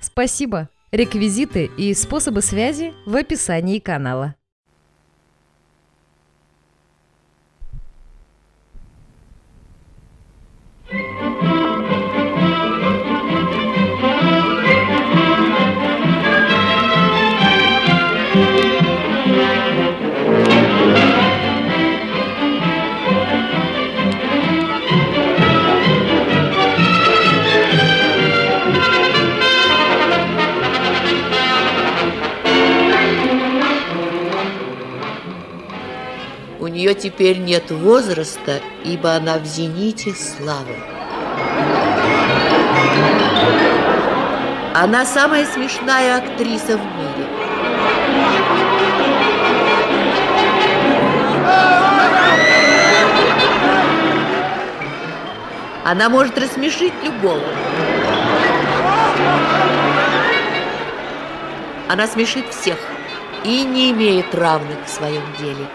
Спасибо! Реквизиты и способы связи в описании канала. У нее теперь нет возраста, ибо она в зените славы. Она самая смешная актриса в мире. Она может рассмешить любого. Она смешит всех и не имеет равных в своем деле.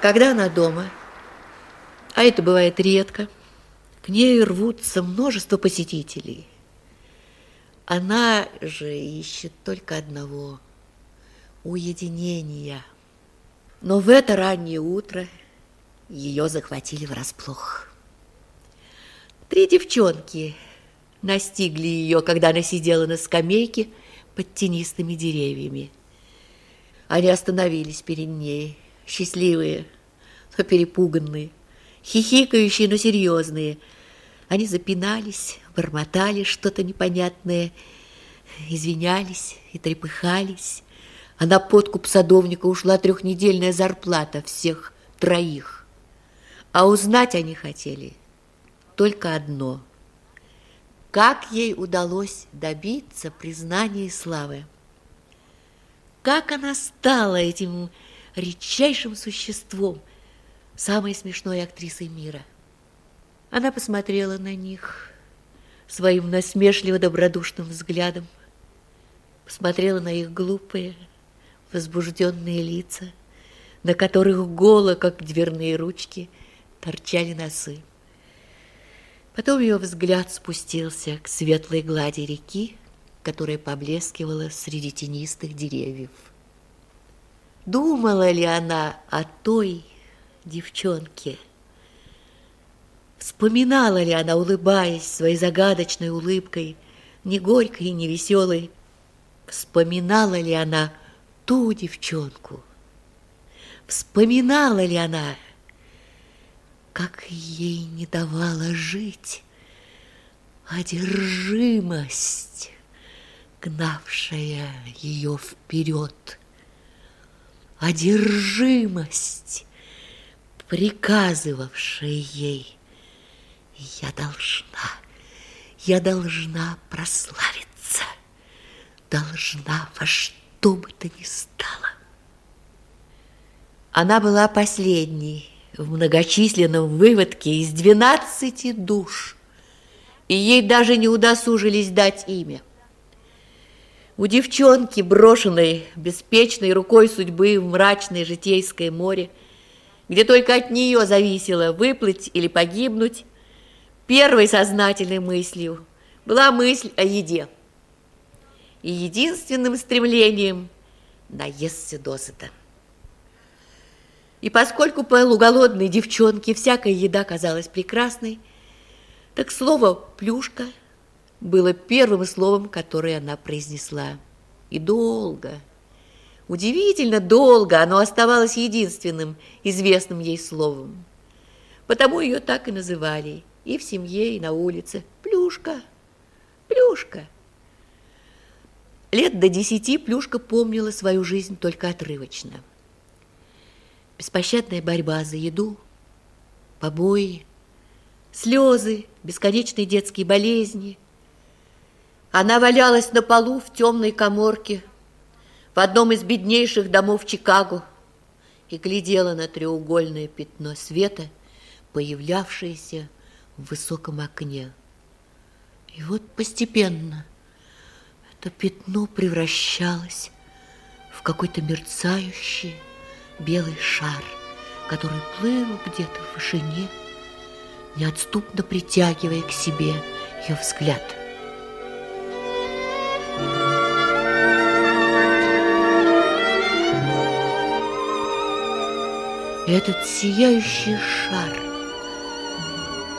Когда она дома, а это бывает редко, к ней рвутся множество посетителей. Она же ищет только одного – уединения. Но в это раннее утро ее захватили врасплох. Три девчонки настигли ее, когда она сидела на скамейке под тенистыми деревьями. Они остановились перед ней, счастливые, перепуганные, хихикающие, но серьезные. Они запинались, бормотали что-то непонятное, извинялись и трепыхались. А на подкуп садовника ушла трехнедельная зарплата всех троих. А узнать они хотели только одно. Как ей удалось добиться признания и славы? Как она стала этим редчайшим существом, самой смешной актрисой мира. Она посмотрела на них своим насмешливо-добродушным взглядом, посмотрела на их глупые, возбужденные лица, на которых голо, как дверные ручки, торчали носы. Потом ее взгляд спустился к светлой глади реки, которая поблескивала среди тенистых деревьев. Думала ли она о той девчонке? Вспоминала ли она, улыбаясь своей загадочной улыбкой, не горькой не веселой? Вспоминала ли она ту девчонку? Вспоминала ли она, как ей не давала жить одержимость, гнавшая ее вперед? одержимость, приказывавшая ей, я должна, я должна прославиться, должна во что бы то ни стало. Она была последней в многочисленном выводке из двенадцати душ, и ей даже не удосужились дать имя. У девчонки, брошенной беспечной рукой судьбы в мрачное житейское море, где только от нее зависело выплыть или погибнуть, первой сознательной мыслью была мысль о еде. И единственным стремлением наесться досыта. И поскольку полуголодной девчонке всякая еда казалась прекрасной, так слово «плюшка» было первым словом, которое она произнесла. И долго, удивительно долго оно оставалось единственным известным ей словом. Потому ее так и называли и в семье, и на улице. Плюшка, Плюшка. Лет до десяти Плюшка помнила свою жизнь только отрывочно. Беспощадная борьба за еду, побои, слезы, бесконечные детские болезни. Она валялась на полу в темной коморке в одном из беднейших домов Чикаго и глядела на треугольное пятно света, появлявшееся в высоком окне. И вот постепенно это пятно превращалось в какой-то мерцающий белый шар, который плыл где-то в вышине, неотступно притягивая к себе ее взгляд. Этот сияющий шар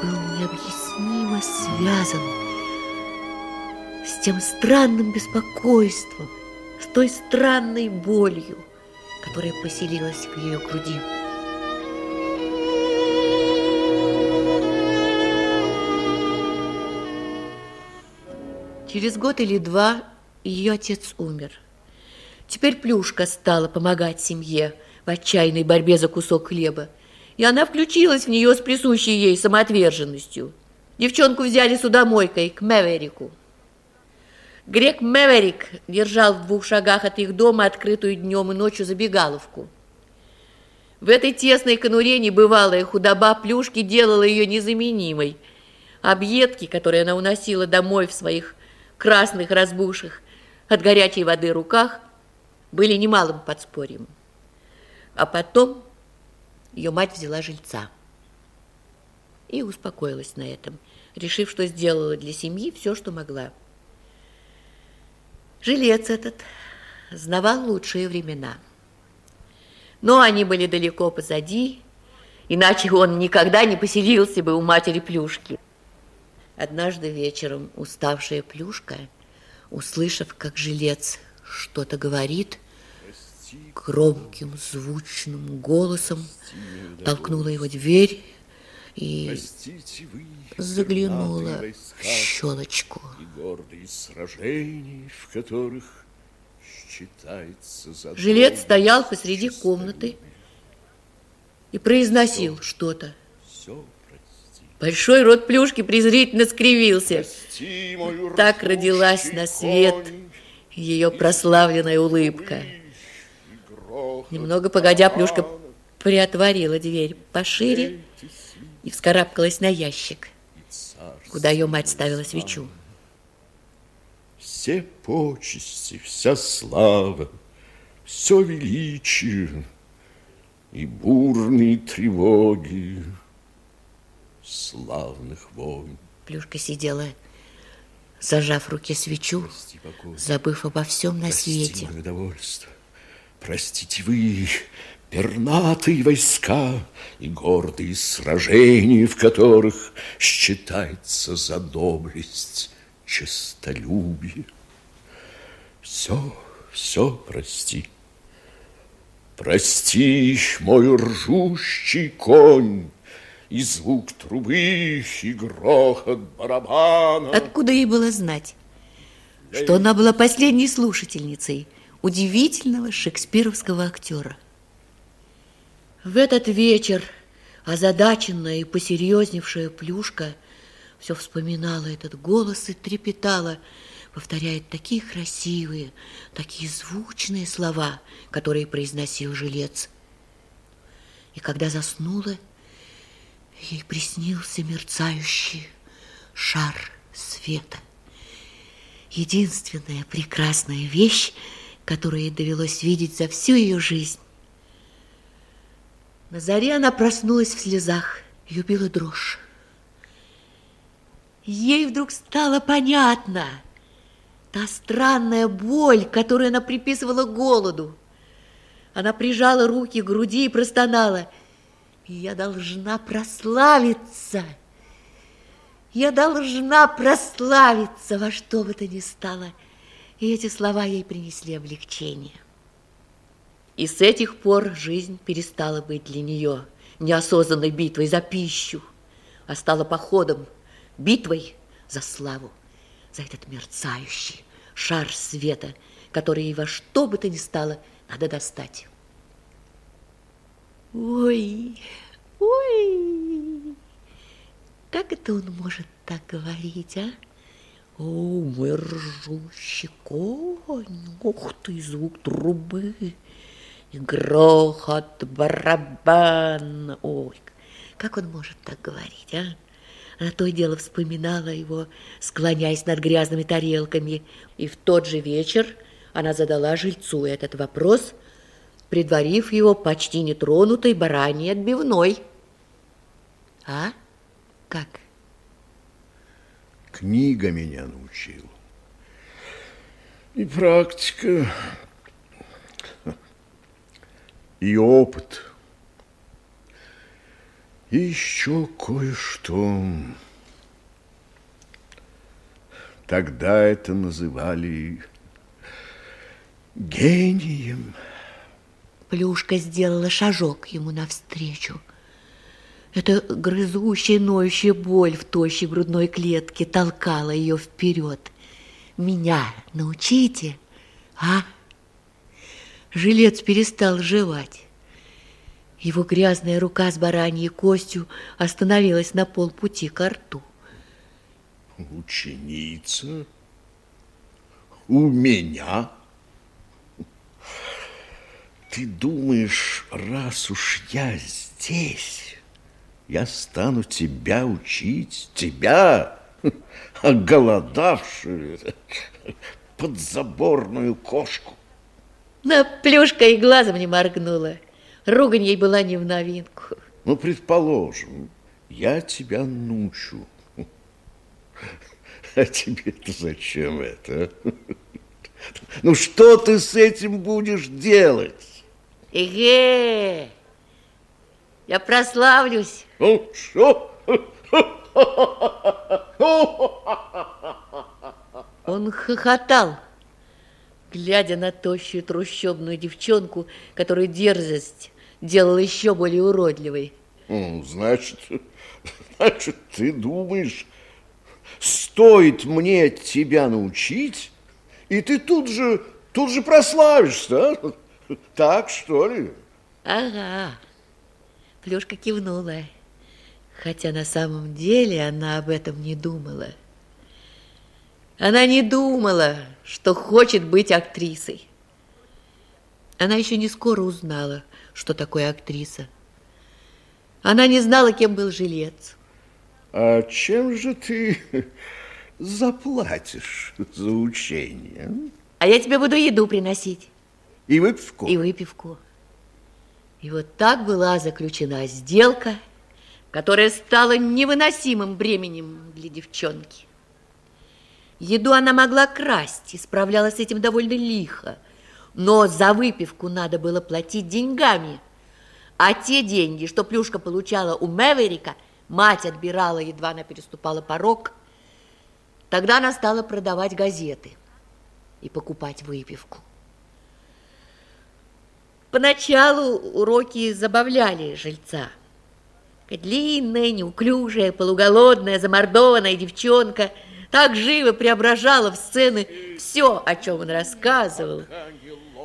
был необъяснимо связан с тем странным беспокойством, с той странной болью, которая поселилась в ее груди. Через год или два ее отец умер. Теперь Плюшка стала помогать семье в отчаянной борьбе за кусок хлеба, и она включилась в нее с присущей ей самоотверженностью. Девчонку взяли судомойкой к Мэверику. Грек Мэверик держал в двух шагах от их дома открытую днем и ночью забегаловку. В этой тесной конуре небывалая худоба плюшки делала ее незаменимой. Объедки, которые она уносила домой в своих красных разбушах от горячей воды руках, были немалым подспорьем. А потом ее мать взяла жильца и успокоилась на этом, решив, что сделала для семьи все, что могла. Жилец этот знавал лучшие времена. Но они были далеко позади, иначе он никогда не поселился бы у матери Плюшки. Однажды вечером уставшая Плюшка, услышав, как жилец что-то говорит, громким звучным голосом толкнула его дверь и заглянула в щелочку. Сражений, в которых Жилет стоял посреди комнаты и произносил что-то. Большой рот плюшки презрительно скривился. Так родилась на свет ее прославленная улыбка. Немного погодя, плюшка приотворила дверь пошире и вскарабкалась на ящик, куда ее мать ставила свечу. Все почести, вся слава, все величие и бурные тревоги славных войн. Плюшка сидела, зажав в руке свечу, забыв обо всем на свете. Прости, Простите вы, пернатые войска и гордые сражения, в которых считается за доблесть честолюбие. Все, все прости. Прости, мой ржущий конь, и звук трубы, и грохот барабана. Откуда ей было знать, что она была последней слушательницей удивительного шекспировского актера? В этот вечер озадаченная и посерьезневшая Плюшка все вспоминала этот голос и трепетала, повторяя такие красивые, такие звучные слова, которые произносил жилец. И когда заснула, ей приснился мерцающий шар света. Единственная прекрасная вещь, которую ей довелось видеть за всю ее жизнь. На заре она проснулась в слезах, ее била дрожь. Ей вдруг стало понятно та странная боль, которую она приписывала голоду. Она прижала руки к груди и простонала. «Я должна прославиться! Я должна прославиться во что бы то ни стало!» И эти слова ей принесли облегчение. И с этих пор жизнь перестала быть для нее неосознанной битвой за пищу. а стало походом, битвой за славу, за этот мерцающий шар света, который во что бы то ни стало надо достать. Ой, ой, как это он может так говорить, а? О, мой ржущий конь, ух ты, звук трубы, и грохот барабана. Ой, как он может так говорить, а? Она то и дело вспоминала его, склоняясь над грязными тарелками. И в тот же вечер она задала жильцу этот вопрос, предварив его почти нетронутой бараньей отбивной. А? Как? Книга меня научила. И практика, и опыт, и еще кое-что. Тогда это называли гением. Плюшка сделала шажок ему навстречу. Эта грызущая, ноющая боль в тощей грудной клетке толкала ее вперед. Меня научите, а? Жилец перестал жевать. Его грязная рука с бараньей костью остановилась на полпути к рту. Ученица? У меня? Ты думаешь, раз уж я здесь, я стану тебя учить, тебя, оголодавшую подзаборную кошку? Но плюшка и глазом не моргнула. Ругань ей была не в новинку. Ну, предположим, я тебя научу. А тебе-то зачем это? Ну, что ты с этим будешь делать? Эге, я прославлюсь. Ну, что? Он хохотал, глядя на тощую трущобную девчонку, которую дерзость делала еще более уродливой. Ну, значит, значит, ты думаешь, стоит мне тебя научить, и ты тут же, тут же прославишься, а? Так, что ли? Ага. Плюшка кивнула, хотя на самом деле она об этом не думала. Она не думала, что хочет быть актрисой. Она еще не скоро узнала, что такое актриса. Она не знала, кем был жилец. А чем же ты заплатишь за учение? А я тебе буду еду приносить. И выпивку? И выпивку. И вот так была заключена сделка, которая стала невыносимым бременем для девчонки. Еду она могла красть и справлялась с этим довольно лихо, но за выпивку надо было платить деньгами. А те деньги, что Плюшка получала у Мэверика, мать отбирала, едва она переступала порог. Тогда она стала продавать газеты и покупать выпивку. Поначалу уроки забавляли жильца. Длинная, неуклюжая, полуголодная, замордованная девчонка так живо преображала в сцены все, о чем он рассказывал.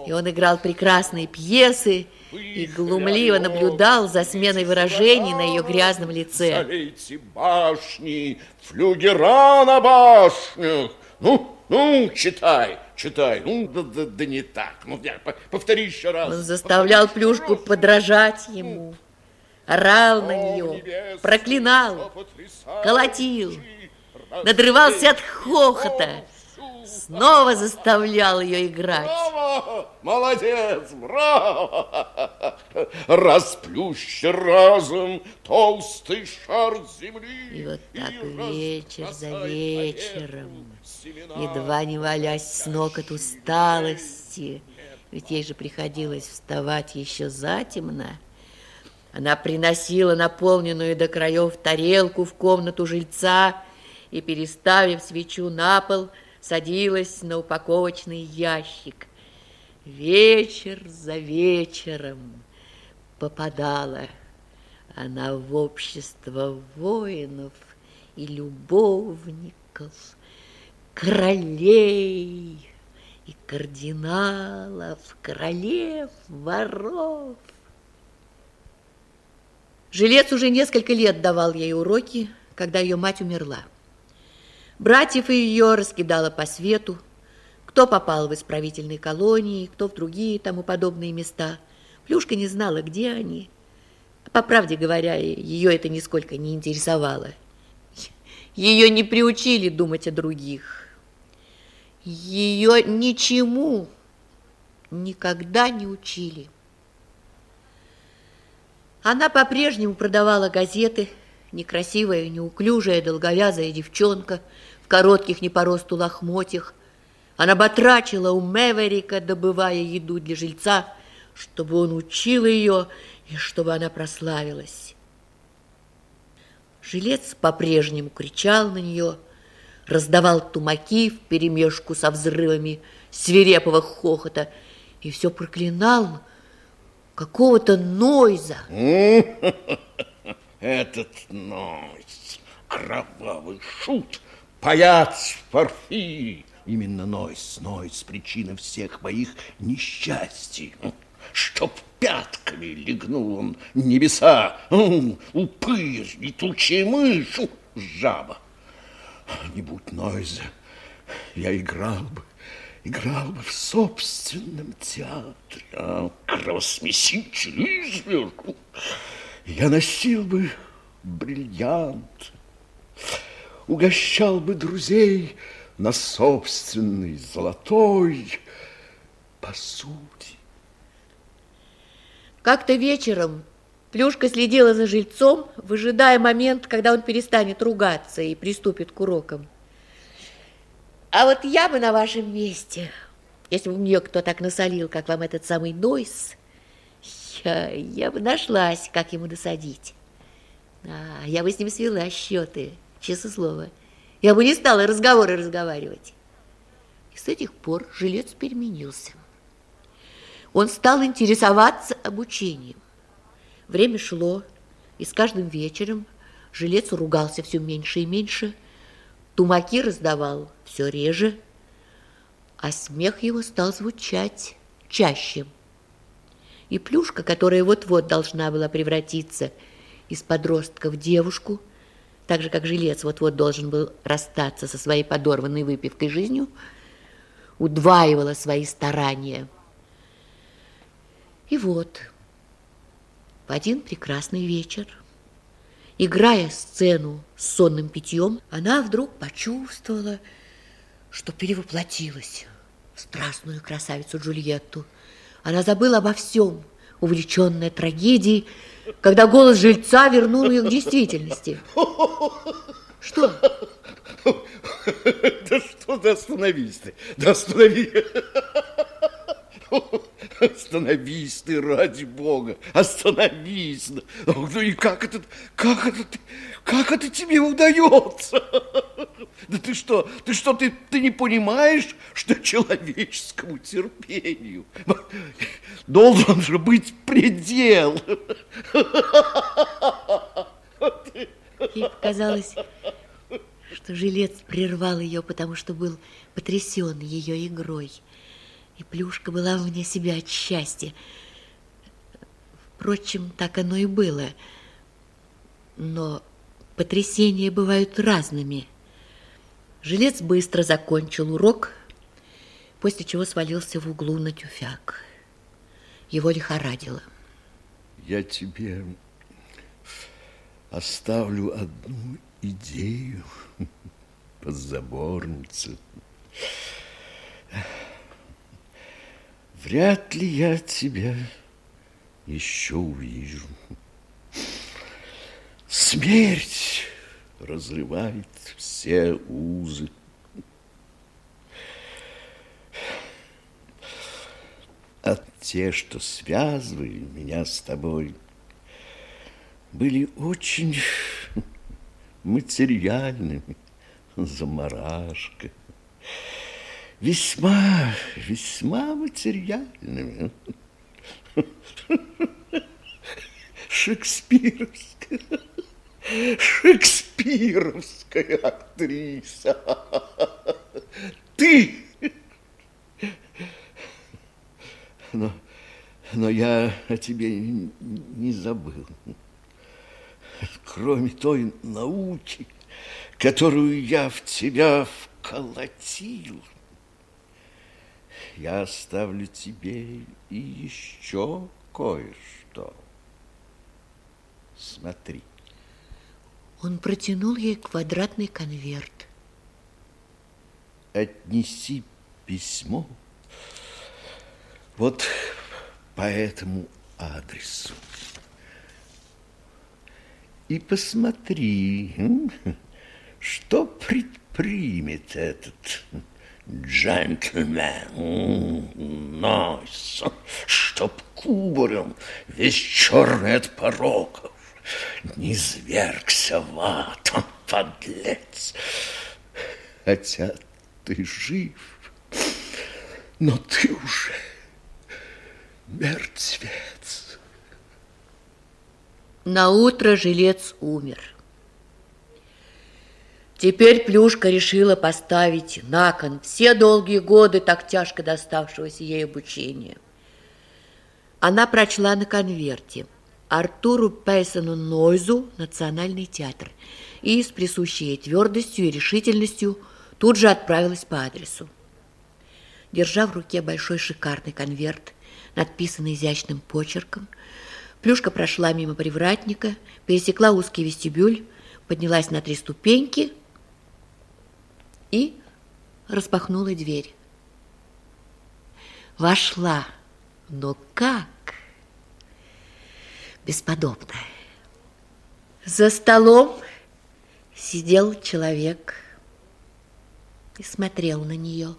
И он играл прекрасные пьесы и глумливо наблюдал за сменой выражений на ее грязном лице. Залейте башни, флюгера на башнях. Ну, ну, читай, читай. Ну, да, да, да не так. Ну, я, повтори еще раз. Он заставлял Плюшку подражать ему, орал на нее, проклинал, колотил, надрывался от хохота, снова заставлял ее играть. Браво! Молодец! Браво! Расплющи разом толстый шар земли. И вот так вечер за вечером, едва не валясь с ног от усталости, ведь ей же приходилось вставать еще затемно, она приносила наполненную до краев тарелку в комнату жильца и, переставив свечу на пол, садилась на упаковочный ящик. Вечер за вечером попадала она в общество воинов и любовников, королей и кардиналов, королев, воров. Жилец уже несколько лет давал ей уроки, когда ее мать умерла. Братьев ее раскидала по свету, кто попал в исправительные колонии, кто в другие тому подобные места. Плюшка не знала, где они. По правде говоря, ее это нисколько не интересовало. Ее не приучили думать о других. Ее ничему никогда не учили. Она по-прежнему продавала газеты, некрасивая, неуклюжая, долговязая девчонка в коротких не по росту лохмотьях. Она батрачила у Мэверика, добывая еду для жильца, чтобы он учил ее и чтобы она прославилась. Жилец по-прежнему кричал на нее, раздавал тумаки в перемешку со взрывами свирепого хохота и все проклинал какого-то Нойза. Этот Нойз, кровавый шут, паяц Порфирий. Именно Нойз, Нойз, причина всех моих несчастий. Чтоб пятками легнул он небеса, упырь, летучая мышь, жаба. Не будь Нойза, я играл бы, играл бы в собственном театре, а кровосмеситель изверг. Я носил бы бриллиант, угощал бы друзей на собственной золотой посуде. Как-то вечером Плюшка следила за жильцом, выжидая момент, когда он перестанет ругаться и приступит к урокам. А вот я бы на вашем месте, если бы мне кто так насолил, как вам этот самый Нойс, я, я бы нашлась, как ему досадить. А, я бы с ним свела счеты, честное слово. Я бы не стала разговоры разговаривать. И с этих пор жилец переменился. Он стал интересоваться обучением. Время шло, и с каждым вечером жилец ругался все меньше и меньше, тумаки раздавал все реже, а смех его стал звучать чаще. И Плюшка, которая вот-вот должна была превратиться из подростка в девушку, так же, как жилец вот-вот должен был расстаться со своей подорванной выпивкой жизнью, удваивала свои старания. И вот... В один прекрасный вечер, играя сцену с сонным питьем, она вдруг почувствовала, что перевоплотилась в страстную красавицу Джульетту. Она забыла обо всем, увлеченная трагедией, когда голос жильца вернул ее к действительности. Что? Да что, да остановись ты, да остановись. Остановись ты, ради бога, остановись. Ну и как это, как это, как это тебе удается? Да ты что, ты что, ты, ты не понимаешь, что человеческому терпению должен же быть предел? Ей показалось, что жилец прервал ее, потому что был потрясен ее игрой и Плюшка была вне себя от счастья. Впрочем, так оно и было. Но потрясения бывают разными. Жилец быстро закончил урок, после чего свалился в углу на тюфяк. Его лихорадило. Я тебе оставлю одну идею, подзаборница. Вряд ли я тебя еще увижу. Смерть разрывает все узы. А те, что связывали меня с тобой, были очень материальными, заморашка весьма, весьма материальными. шекспировская, шекспировская актриса. Ты! Но, но я о тебе не забыл. Кроме той науки, которую я в тебя вколотил, я оставлю тебе и еще кое-что. Смотри. Он протянул ей квадратный конверт. Отнеси письмо вот по этому адресу. И посмотри, что предпримет этот джентльмен, нос, чтоб кубарем весь черный от пороков не звергся в ад, подлец. Хотя ты жив, но ты уже мертвец. На утро жилец умер. Теперь Плюшка решила поставить на кон все долгие годы так тяжко доставшегося ей обучения. Она прочла на конверте Артуру Пейсону Нойзу «Национальный театр» и с присущей ей твердостью и решительностью тут же отправилась по адресу. Держа в руке большой шикарный конверт, надписанный изящным почерком, Плюшка прошла мимо привратника, пересекла узкий вестибюль, поднялась на три ступеньки и распахнула дверь. Вошла, но как? Бесподобно. За столом сидел человек и смотрел на нее.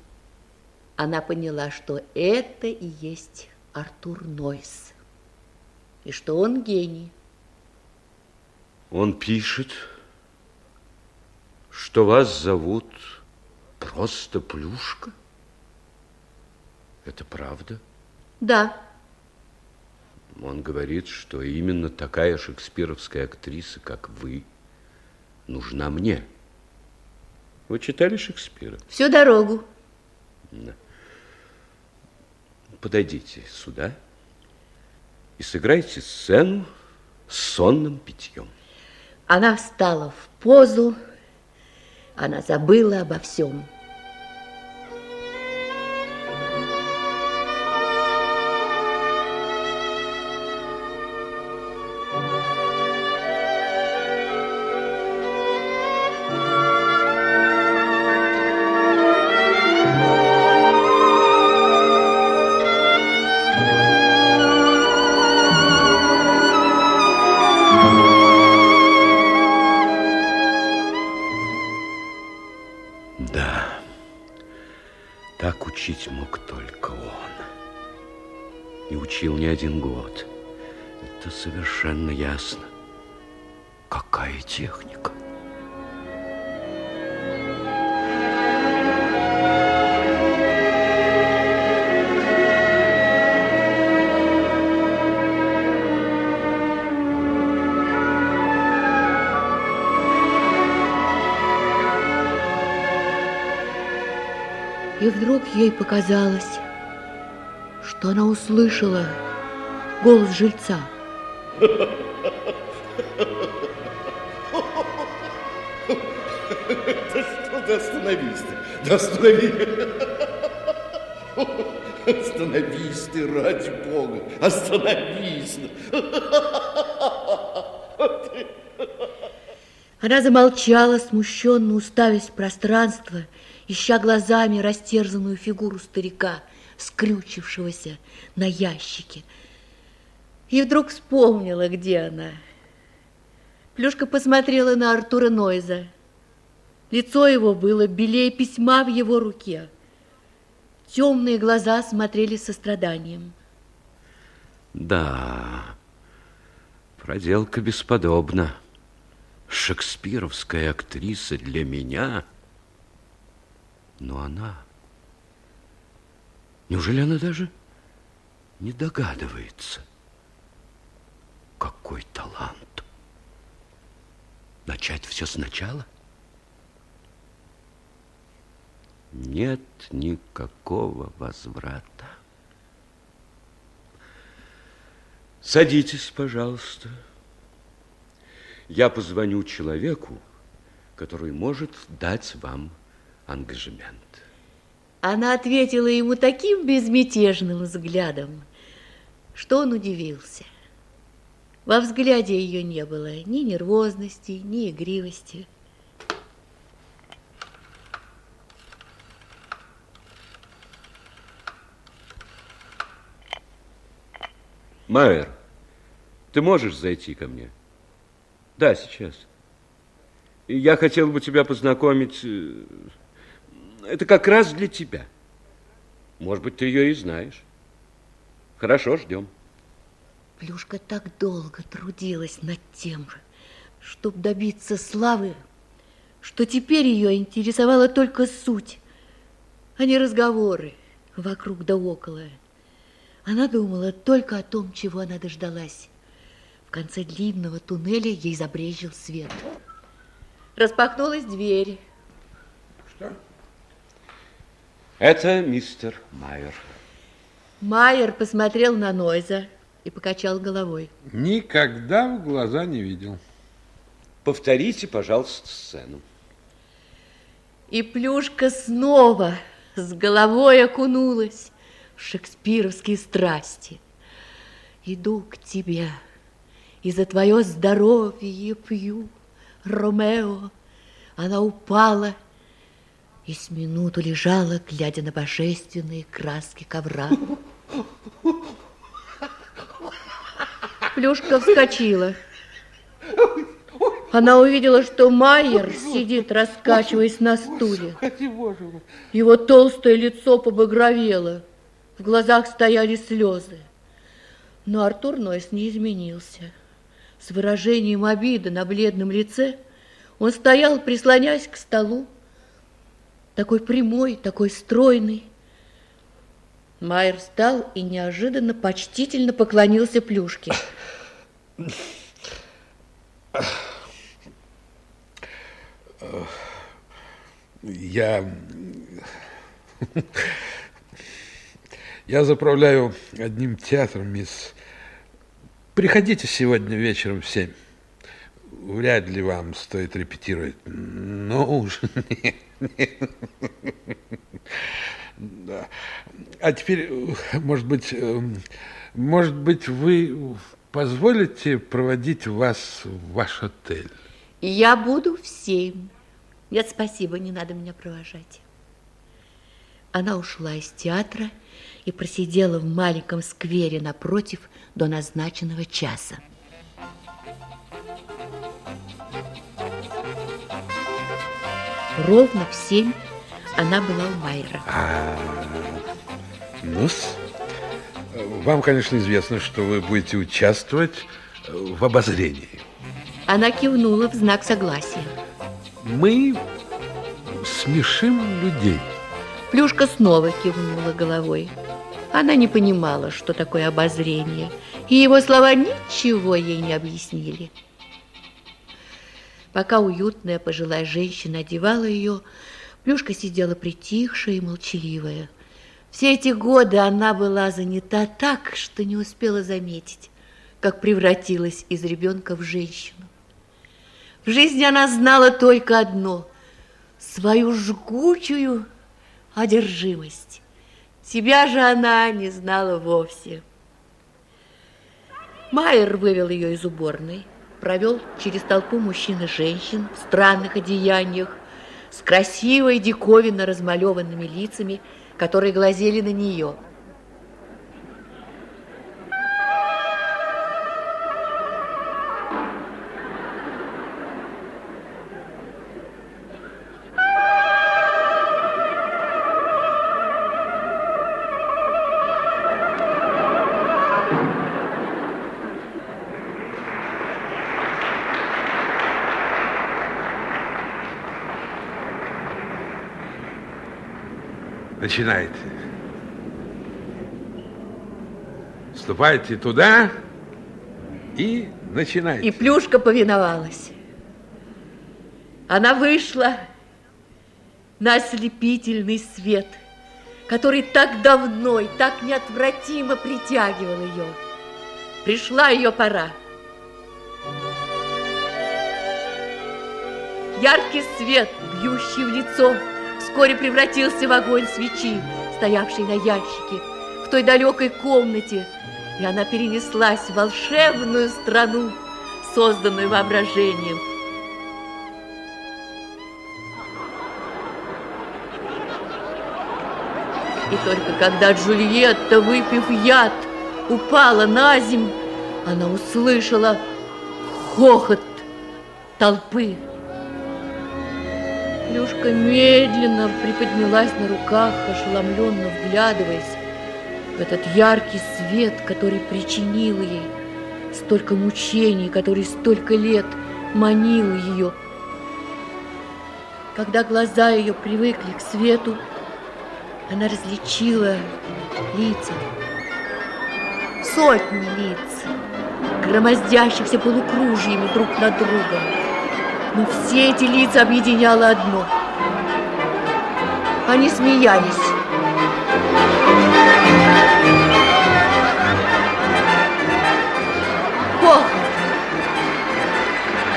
Она поняла, что это и есть Артур Нойс, и что он гений. Он пишет, что вас зовут просто Плюшка? Это правда? Да. Он говорит, что именно такая шекспировская актриса, как вы, нужна мне. Вы читали Шекспира? Всю дорогу. Подойдите сюда и сыграйте сцену с сонным питьем. Она встала в позу, она забыла обо всем. И вдруг ей показалось, что она услышала голос жильца. Да что, да остановись ты, да останови. Остановись ты, ради бога, остановись. Она замолчала, смущенно уставясь в пространство, ища глазами растерзанную фигуру старика, скрючившегося на ящике. И вдруг вспомнила, где она. Плюшка посмотрела на Артура Нойза. Лицо его было белее письма в его руке. Темные глаза смотрели со страданием. Да, проделка бесподобна. Шекспировская актриса для меня – но она... Неужели она даже не догадывается? Какой талант! Начать все сначала? Нет никакого возврата. Садитесь, пожалуйста. Я позвоню человеку, который может дать вам ангажемент. Она ответила ему таким безмятежным взглядом, что он удивился. Во взгляде ее не было ни нервозности, ни игривости. Майер, ты можешь зайти ко мне? Да, сейчас. Я хотел бы тебя познакомить. Это как раз для тебя. Может быть, ты ее и знаешь. Хорошо, ждем. Плюшка так долго трудилась над тем же, чтобы добиться славы, что теперь ее интересовала только суть, а не разговоры вокруг да около. Она думала только о том, чего она дождалась. В конце длинного туннеля ей забрезжил свет. Распахнулась дверь. Это мистер Майер. Майер посмотрел на Нойза и покачал головой. Никогда в глаза не видел. Повторите, пожалуйста, сцену. И Плюшка снова с головой окунулась в шекспировские страсти. Иду к тебе, и за твое здоровье пью, Ромео. Она упала и с минуту лежала, глядя на божественные краски ковра. Плюшка вскочила. Она увидела, что Майер сидит, раскачиваясь на стуле. Его толстое лицо побагровело. В глазах стояли слезы. Но Артур Нойс не изменился. С выражением обиды на бледном лице он стоял, прислонясь к столу, такой прямой, такой стройный. Майер встал и неожиданно почтительно поклонился Плюшке. Я... Я заправляю одним театром, мисс. Приходите сегодня вечером в семь. Вряд ли вам стоит репетировать. Ну уж нет. А теперь, может быть, эм, может быть, вы позволите проводить вас в ваш отель? Я буду в семь. Нет, спасибо, не надо меня провожать. Она ушла из театра и просидела в маленьком сквере напротив до назначенного часа. Ровно в семь она была у Майера. ну вам, конечно, известно, что вы будете участвовать в обозрении. Она кивнула в знак согласия. Мы смешим людей. Плюшка снова кивнула головой. Она не понимала, что такое обозрение, и его слова ничего ей не объяснили. Пока уютная пожилая женщина одевала ее, Плюшка сидела притихшая и молчаливая. Все эти годы она была занята так, что не успела заметить, как превратилась из ребенка в женщину. В жизни она знала только одно – свою жгучую одержимость. Себя же она не знала вовсе. Майер вывел ее из уборной, провел через толпу мужчин и женщин в странных одеяниях, с красивой диковинно размалеванными лицами, которые глазели на нее. Начинайте. Ступайте туда, И начинайте. И Плюшка повиновалась. Она вышла на ослепительный свет, который так давно и так неотвратимо притягивал ее. Пришла ее пора. Яркий свет, бьющий в лицо, вскоре превратился в огонь свечи, стоявшей на ящике, в той далекой комнате, и она перенеслась в волшебную страну, созданную воображением. И только когда Джульетта, выпив яд, упала на землю, она услышала хохот толпы. Люшка медленно приподнялась на руках, ошеломленно вглядываясь в этот яркий свет, который причинил ей столько мучений, который столько лет манил ее. Когда глаза ее привыкли к свету, она различила лица, сотни лиц, громоздящихся полукружьями друг над другом. Но все эти лица объединяло одно. Они смеялись. Хохот.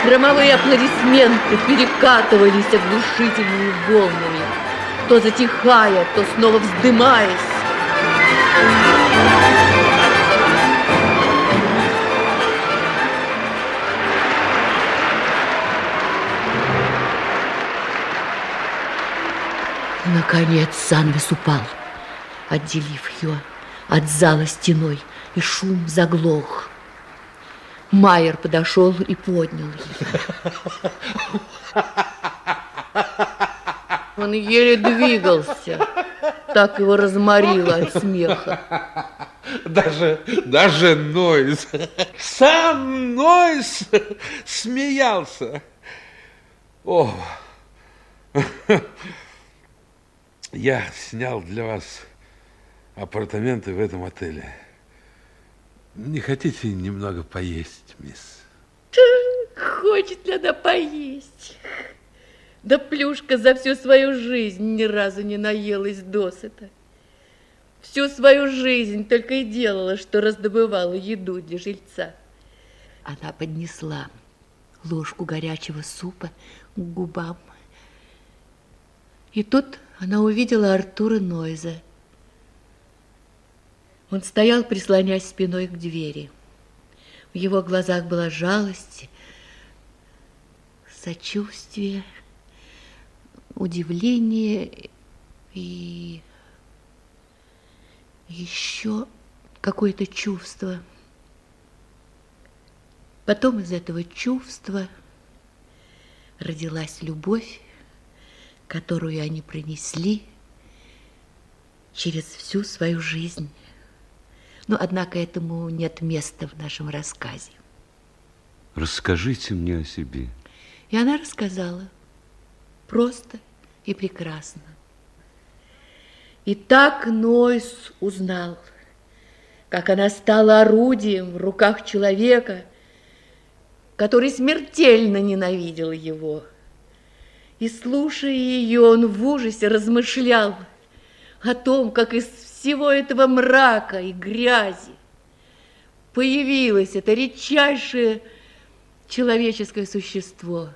Громовые аплодисменты перекатывались оглушительными волнами, то затихая, то снова вздымаясь. Наконец занавес упал, отделив ее от зала стеной, и шум заглох. Майер подошел и поднял ее. Он еле двигался, так его разморило от смеха. Даже, даже Нойз, сам Нойз смеялся. О, я снял для вас апартаменты в этом отеле. Не хотите немного поесть, мисс? Хочет ли она поесть? Да Плюшка за всю свою жизнь ни разу не наелась досыта. Всю свою жизнь только и делала, что раздобывала еду для жильца. Она поднесла ложку горячего супа к губам. И тут она увидела Артура Нойза. Он стоял, прислонясь спиной к двери. В его глазах была жалость, сочувствие, удивление и еще какое-то чувство. Потом из этого чувства родилась любовь, которую они пронесли через всю свою жизнь. Но, однако, этому нет места в нашем рассказе. Расскажите мне о себе. И она рассказала. Просто и прекрасно. И так Нойс узнал, как она стала орудием в руках человека, который смертельно ненавидел его. И, слушая ее, он в ужасе размышлял о том, как из всего этого мрака и грязи появилось это редчайшее человеческое существо,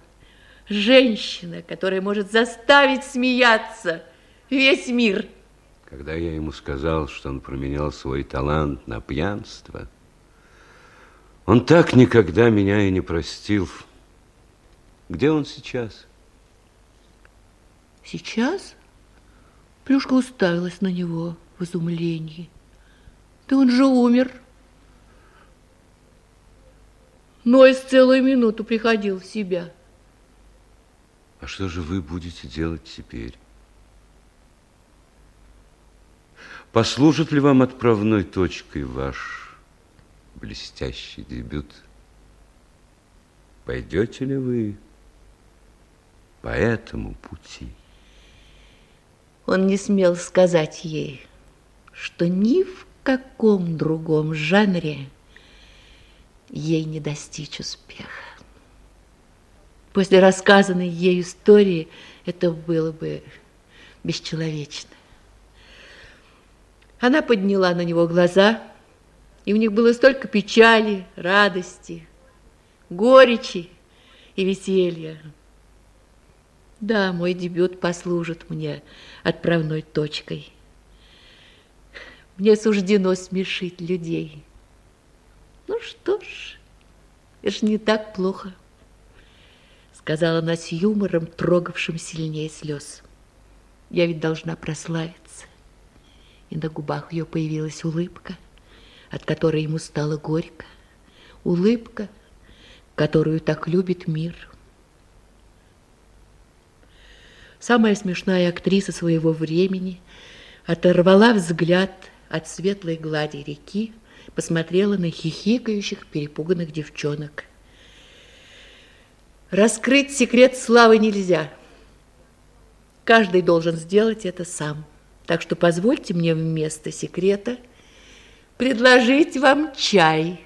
женщина, которая может заставить смеяться весь мир. Когда я ему сказал, что он променял свой талант на пьянство, он так никогда меня и не простил. Где он сейчас? Сейчас? Плюшка уставилась на него в изумлении. Да он же умер. Нойс целую минуту приходил в себя. А что же вы будете делать теперь? Послужит ли вам отправной точкой ваш блестящий дебют? Пойдете ли вы по этому пути? Он не смел сказать ей, что ни в каком другом жанре ей не достичь успеха. После рассказанной ей истории это было бы бесчеловечно. Она подняла на него глаза, и в них было столько печали, радости, горечи и веселья. Да, мой дебют послужит мне отправной точкой. Мне суждено смешить людей. Ну что ж, это ж не так плохо, сказала она с юмором, трогавшим сильнее слез. Я ведь должна прославиться. И на губах ее появилась улыбка, от которой ему стало горько. Улыбка, которую так любит мир. Самая смешная актриса своего времени оторвала взгляд от светлой глади реки, посмотрела на хихикающих, перепуганных девчонок. Раскрыть секрет славы нельзя. Каждый должен сделать это сам. Так что позвольте мне вместо секрета предложить вам чай.